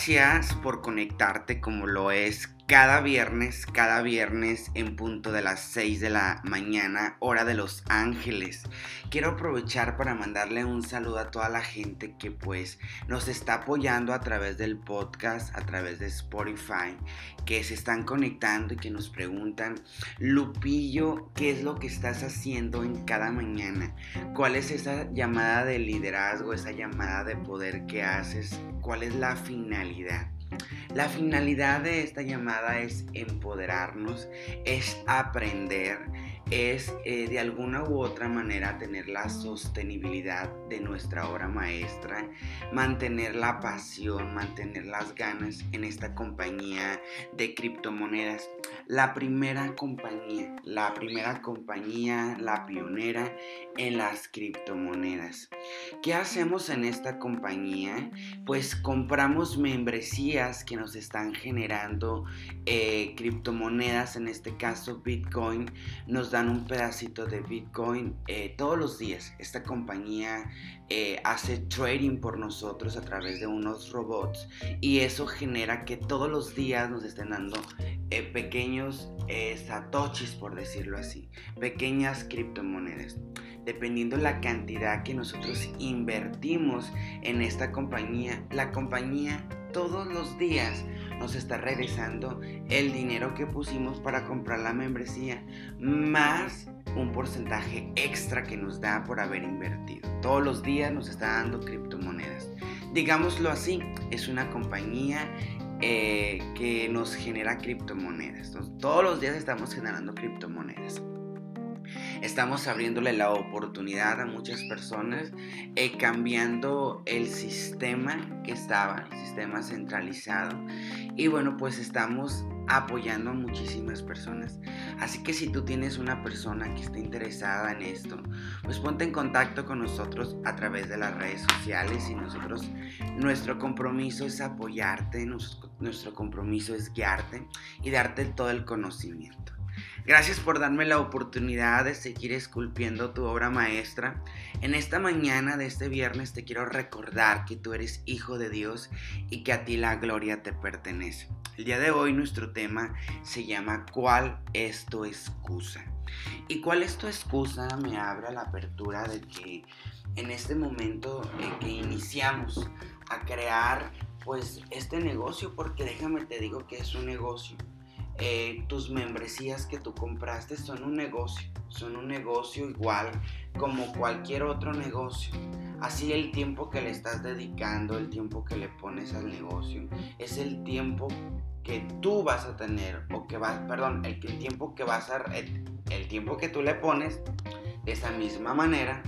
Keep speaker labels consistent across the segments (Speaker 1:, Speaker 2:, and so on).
Speaker 1: Gracias por conectarte como lo es cada viernes, cada viernes en punto de las 6 de la mañana, hora de Los Ángeles. Quiero aprovechar para mandarle un saludo a toda la gente que pues nos está apoyando a través del podcast, a través de Spotify, que se están conectando y que nos preguntan, Lupillo, ¿qué es lo que estás haciendo en cada mañana? ¿Cuál es esa llamada de liderazgo, esa llamada de poder que haces? ¿Cuál es la finalidad? La finalidad de esta llamada es empoderarnos, es aprender, es eh, de alguna u otra manera tener la sostenibilidad de nuestra obra maestra, mantener la pasión, mantener las ganas en esta compañía de criptomonedas. La primera compañía, la primera compañía, la pionera en las criptomonedas. ¿Qué hacemos en esta compañía? Pues compramos membresías que nos están generando eh, criptomonedas, en este caso Bitcoin, nos un pedacito de Bitcoin eh, todos los días. Esta compañía eh, hace trading por nosotros a través de unos robots y eso genera que todos los días nos estén dando pequeños satoshis, por decirlo así, pequeñas criptomonedas dependiendo la cantidad que nosotros invertimos en esta compañía, la compañía todos los días nos está regresando el dinero que pusimos para comprar la membresía, más un porcentaje extra que nos da por haber invertido. Todos los días nos está dando criptomonedas. Digámoslo así, es una compañía eh, que nos genera criptomonedas. todos los días estamos generando criptomonedas. Estamos abriéndole la oportunidad a muchas personas, eh, cambiando el sistema que estaba, el sistema centralizado. Y bueno, pues estamos apoyando a muchísimas personas. Así que si tú tienes una persona que esté interesada en esto, pues ponte en contacto con nosotros a través de las redes sociales y nosotros, nuestro compromiso es apoyarte, nuestro compromiso es guiarte y darte todo el conocimiento. Gracias por darme la oportunidad de seguir esculpiendo tu obra maestra. En esta mañana de este viernes te quiero recordar que tú eres hijo de Dios y que a ti la gloria te pertenece. El día de hoy nuestro tema se llama ¿Cuál es tu excusa? ¿Y cuál es tu excusa? Me abre la apertura de que en este momento en que iniciamos a crear pues este negocio, porque déjame te digo que es un negocio eh, tus membresías que tú compraste son un negocio, son un negocio igual como cualquier otro negocio. Así el tiempo que le estás dedicando, el tiempo que le pones al negocio, es el tiempo que tú vas a tener, o que vas, perdón, el, tiempo que vas a, el, el tiempo que tú le pones, de esa misma manera,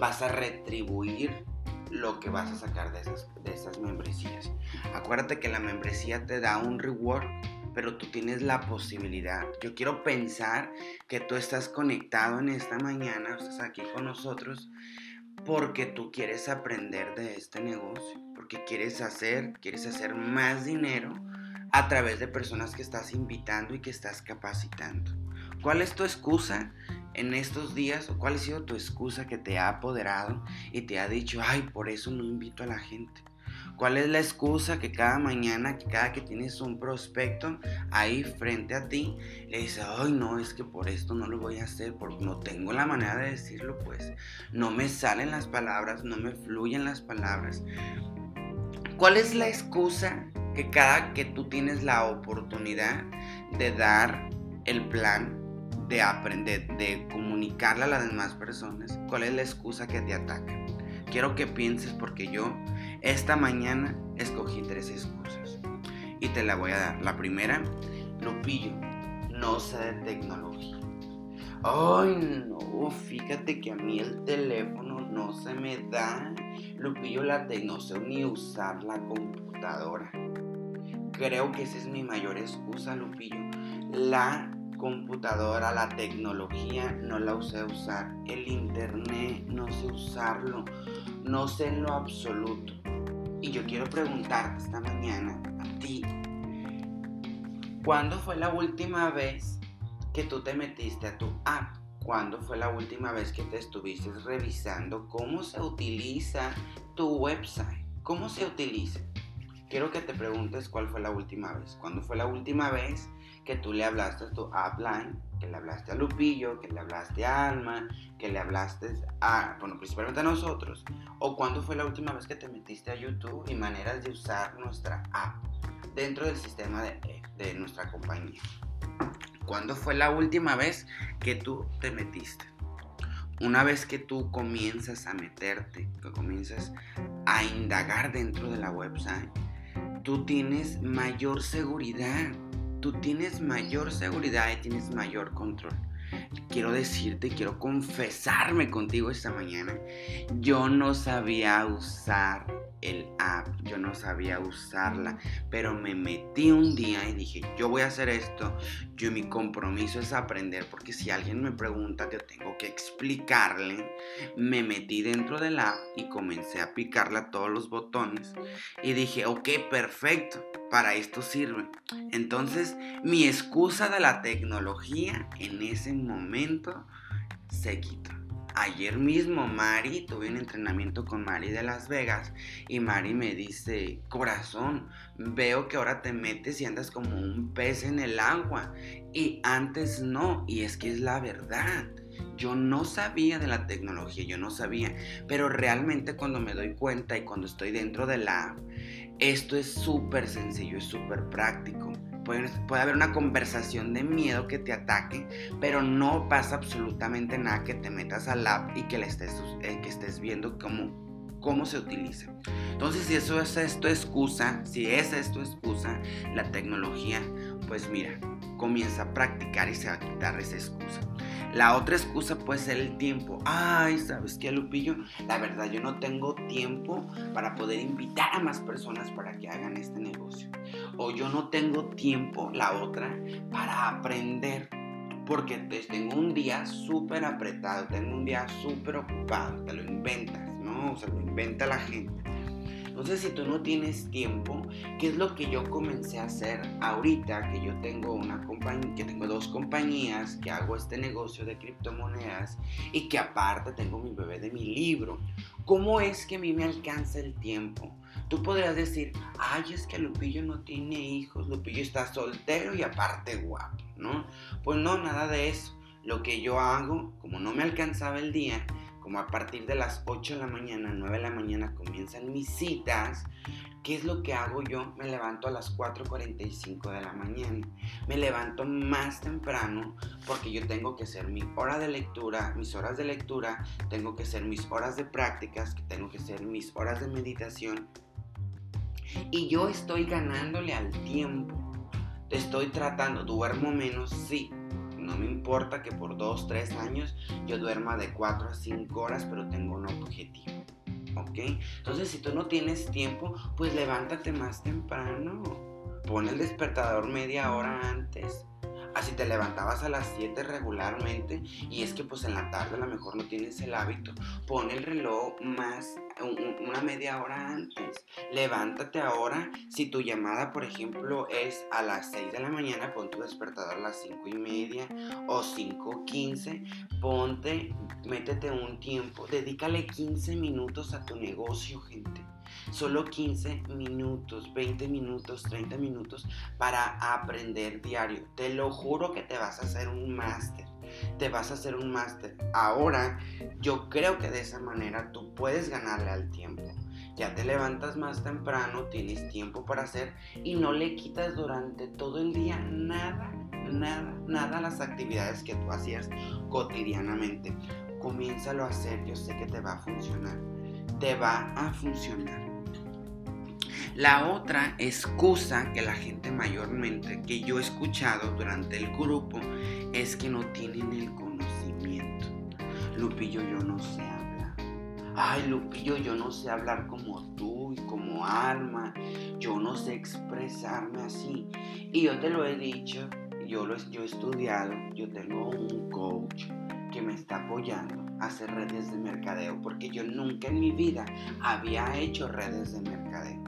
Speaker 1: vas a retribuir lo que vas a sacar de esas, de esas membresías. Acuérdate que la membresía te da un reward pero tú tienes la posibilidad. Yo quiero pensar que tú estás conectado en esta mañana, estás aquí con nosotros, porque tú quieres aprender de este negocio, porque quieres hacer, quieres hacer más dinero a través de personas que estás invitando y que estás capacitando. ¿Cuál es tu excusa en estos días o cuál ha sido tu excusa que te ha apoderado y te ha dicho, ay, por eso no invito a la gente? ¿Cuál es la excusa que cada mañana, que cada que tienes un prospecto ahí frente a ti, le dices, ay no, es que por esto no lo voy a hacer, porque no tengo la manera de decirlo, pues no me salen las palabras, no me fluyen las palabras. ¿Cuál es la excusa que cada que tú tienes la oportunidad de dar el plan, de aprender, de comunicarle a las demás personas, cuál es la excusa que te ataca? Quiero que pienses porque yo esta mañana escogí tres excusas y te la voy a dar. La primera, Lupillo, no sé de tecnología. Ay, no, fíjate que a mí el teléfono no se me da. Lupillo, la no sé ni usar la computadora. Creo que esa es mi mayor excusa, Lupillo. La computadora, la tecnología, no la usé usar. El internet, no sé usarlo. No sé en lo absoluto. Y yo quiero preguntarte esta mañana a ti, ¿cuándo fue la última vez que tú te metiste a tu app? ¿Cuándo fue la última vez que te estuviste revisando cómo se utiliza tu website? ¿Cómo se utiliza? quiero que te preguntes cuál fue la última vez. ¿Cuándo fue la última vez que tú le hablaste a tu upline, que le hablaste a Lupillo, que le hablaste a Alma, que le hablaste a, bueno, principalmente a nosotros? ¿O cuándo fue la última vez que te metiste a YouTube y maneras de usar nuestra app dentro del sistema de, de nuestra compañía? ¿Cuándo fue la última vez que tú te metiste? Una vez que tú comienzas a meterte, que comienzas a indagar dentro de la website, tú tienes mayor seguridad, tú tienes mayor seguridad y tienes mayor control. Quiero decirte, quiero confesarme contigo esta mañana. Yo no sabía usar el app, yo no sabía usarla, pero me metí un día y dije, yo voy a hacer esto, yo mi compromiso es aprender, porque si alguien me pregunta, yo tengo que explicarle. Me metí dentro del app y comencé a picarle a todos los botones y dije, ok, perfecto, para esto sirve. Entonces, mi excusa de la tecnología en ese momento se quitó. Ayer mismo Mari, tuve un entrenamiento con Mari de Las Vegas y Mari me dice, corazón, veo que ahora te metes y andas como un pez en el agua y antes no, y es que es la verdad. Yo no sabía de la tecnología, yo no sabía, pero realmente cuando me doy cuenta y cuando estoy dentro de la esto es súper sencillo, es súper práctico. Puede, haber una conversación de miedo que te ataque, pero no pasa absolutamente nada que te metas al app y que, le estés, eh, viendo cómo, se utiliza. Entonces, si eso es esto excusa, si es esto excusa, la tecnología, pues mira, comienza a practicar y se va a quitar esa excusa. La otra excusa puede ser el tiempo. Ay, ¿sabes qué, Lupillo? La verdad, yo no tengo tiempo para poder invitar a más personas para que hagan este negocio. O yo no tengo tiempo, la otra, para aprender. Porque tengo un día súper apretado, tengo un día súper ocupado. Te lo inventas, ¿no? O sea, lo inventa la gente. Entonces, si tú no tienes tiempo, ¿qué es lo que yo comencé a hacer ahorita que yo tengo una compañía, que tengo dos compañías, que hago este negocio de criptomonedas y que aparte tengo mi bebé de mi libro? ¿Cómo es que a mí me alcanza el tiempo? Tú podrías decir, ay, es que Lupillo no tiene hijos, Lupillo está soltero y aparte guapo, ¿no? Pues no, nada de eso. Lo que yo hago, como no me alcanzaba el día, como a partir de las 8 de la mañana, 9 de la mañana comienzan mis citas, ¿qué es lo que hago yo? Me levanto a las 4.45 de la mañana. Me levanto más temprano porque yo tengo que hacer mi hora de lectura, mis horas de lectura, tengo que hacer mis horas de prácticas, tengo que hacer mis horas de meditación. Y yo estoy ganándole al tiempo. Estoy tratando, duermo menos, sí, no me importa que por 2, 3 años yo duerma de 4 a 5 horas, pero tengo un objetivo. ¿Ok? Entonces, si tú no tienes tiempo, pues levántate más temprano. Pon el despertador media hora antes. Así te levantabas a las 7 regularmente y es que pues en la tarde a lo mejor no tienes el hábito. Pon el reloj más una media hora antes. Levántate ahora. Si tu llamada, por ejemplo, es a las 6 de la mañana, pon tu despertador a las 5 y media o 5.15. Ponte, métete un tiempo. Dedícale 15 minutos a tu negocio, gente. Solo 15 minutos, 20 minutos, 30 minutos para aprender diario. Te lo juro que te vas a hacer un máster. Te vas a hacer un máster. Ahora, yo creo que de esa manera tú puedes ganarle al tiempo. Ya te levantas más temprano, tienes tiempo para hacer y no le quitas durante todo el día nada, nada, nada a las actividades que tú hacías cotidianamente. Comiénzalo a hacer, yo sé que te va a funcionar. Te va a funcionar. La otra excusa que la gente mayormente que yo he escuchado durante el grupo es que no tienen el conocimiento. Lupillo, yo no sé hablar. Ay, Lupillo, yo no sé hablar como tú y como Alma. Yo no sé expresarme así. Y yo te lo he dicho, yo, lo, yo he estudiado, yo tengo un coach que me está apoyando a hacer redes de mercadeo porque yo nunca en mi vida había hecho redes de mercadeo.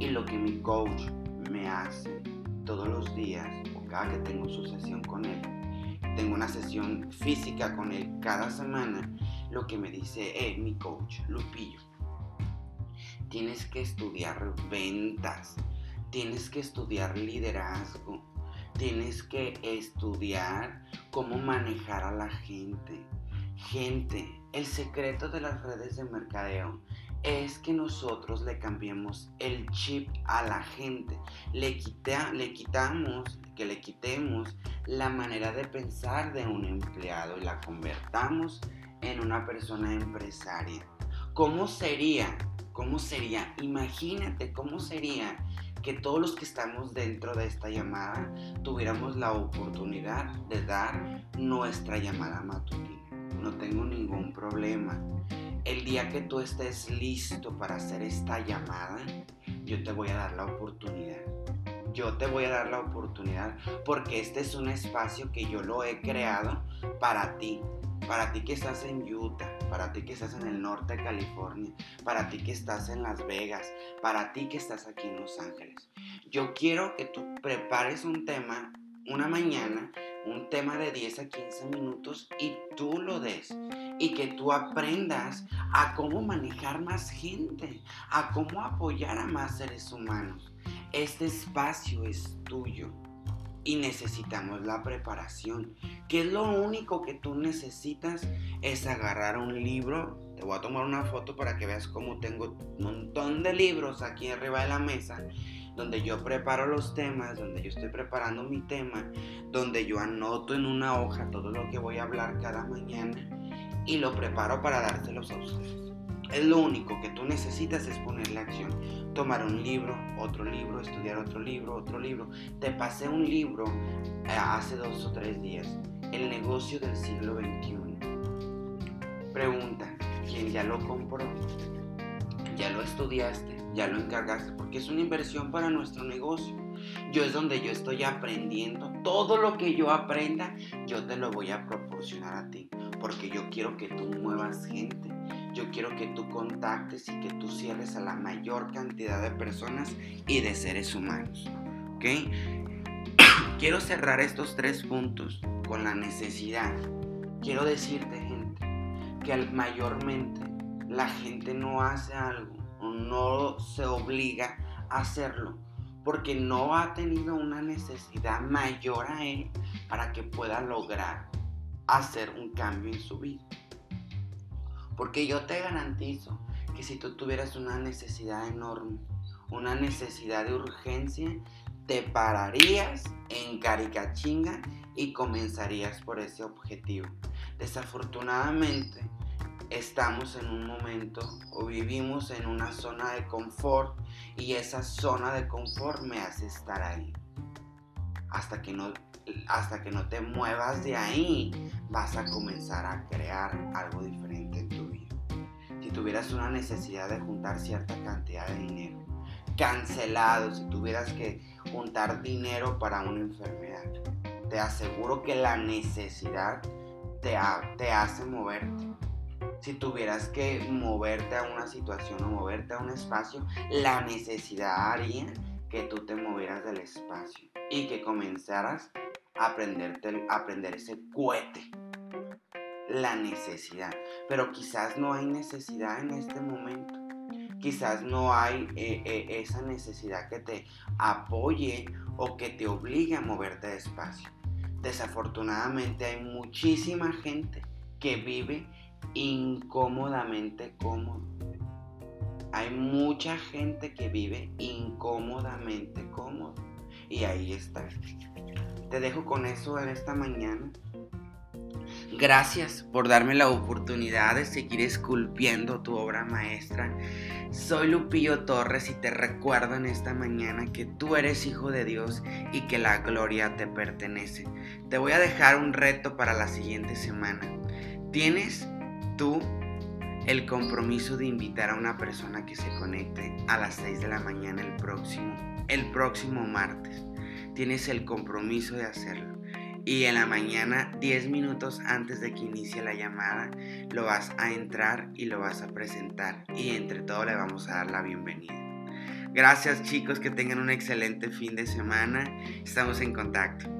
Speaker 1: Y lo que mi coach me hace todos los días o cada que tengo su sesión con él, tengo una sesión física con él cada semana, lo que me dice, eh, mi coach, Lupillo, tienes que estudiar ventas, tienes que estudiar liderazgo, tienes que estudiar cómo manejar a la gente. Gente, el secreto de las redes de mercadeo es que nosotros le cambiemos el chip a la gente. Le, le quitamos, que le quitemos la manera de pensar de un empleado y la convertamos en una persona empresaria. ¿Cómo sería? ¿Cómo sería? Imagínate cómo sería que todos los que estamos dentro de esta llamada tuviéramos la oportunidad de dar nuestra llamada matutina. No tengo ningún problema el día que tú estés listo para hacer esta llamada, yo te voy a dar la oportunidad. Yo te voy a dar la oportunidad porque este es un espacio que yo lo he creado para ti. Para ti que estás en Utah, para ti que estás en el norte de California, para ti que estás en Las Vegas, para ti que estás aquí en Los Ángeles. Yo quiero que tú prepares un tema una mañana, un tema de 10 a 15 minutos y tú lo des y que tú aprendas a cómo manejar más gente, a cómo apoyar a más seres humanos. Este espacio es tuyo y necesitamos la preparación. Que es lo único que tú necesitas es agarrar un libro. Te voy a tomar una foto para que veas cómo tengo un montón de libros aquí arriba de la mesa donde yo preparo los temas, donde yo estoy preparando mi tema, donde yo anoto en una hoja todo lo que voy a hablar cada mañana y lo preparo para dárselos a ustedes. Es lo único que tú necesitas es ponerle acción. Tomar un libro, otro libro, estudiar otro libro, otro libro. Te pasé un libro eh, hace dos o tres días. El negocio del siglo XXI. Pregunta, ¿quién ya lo compró? ¿Ya lo estudiaste? ¿Ya lo encargaste? Porque es una inversión para nuestro negocio. Yo es donde yo estoy aprendiendo. Todo lo que yo aprenda, yo te lo voy a proporcionar a ti porque yo quiero que tú muevas gente. Yo quiero que tú contactes y que tú cierres a la mayor cantidad de personas y de seres humanos. ¿Ok? quiero cerrar estos tres puntos con la necesidad. Quiero decirte, gente, que mayormente la gente no hace algo o no se obliga a hacerlo porque no ha tenido una necesidad mayor a él para que pueda lograr hacer un cambio en su vida. Porque yo te garantizo que si tú tuvieras una necesidad enorme, una necesidad de urgencia, te pararías en caricachinga y comenzarías por ese objetivo. Desafortunadamente, estamos en un momento o vivimos en una zona de confort y esa zona de confort me hace estar ahí. Hasta que no hasta que no te muevas de ahí, vas a comenzar a crear algo diferente tuvieras una necesidad de juntar cierta cantidad de dinero, cancelado, si tuvieras que juntar dinero para una enfermedad, te aseguro que la necesidad te, te hace moverte. Si tuvieras que moverte a una situación o moverte a un espacio, la necesidad haría que tú te movieras del espacio y que comenzaras aprenderte, aprender ese cohete. La necesidad. Pero quizás no hay necesidad en este momento. Quizás no hay eh, eh, esa necesidad que te apoye o que te obligue a moverte despacio. Desafortunadamente hay muchísima gente que vive incómodamente cómodo. Hay mucha gente que vive incómodamente cómodo. Y ahí está. Te dejo con eso en esta mañana. Gracias por darme la oportunidad de seguir esculpiendo tu obra maestra. Soy Lupillo Torres y te recuerdo en esta mañana que tú eres hijo de Dios y que la gloria te pertenece. Te voy a dejar un reto para la siguiente semana. ¿Tienes tú el compromiso de invitar a una persona que se conecte a las 6 de la mañana el próximo, el próximo martes? tienes el compromiso de hacerlo. Y en la mañana, 10 minutos antes de que inicie la llamada, lo vas a entrar y lo vas a presentar. Y entre todo le vamos a dar la bienvenida. Gracias chicos, que tengan un excelente fin de semana. Estamos en contacto.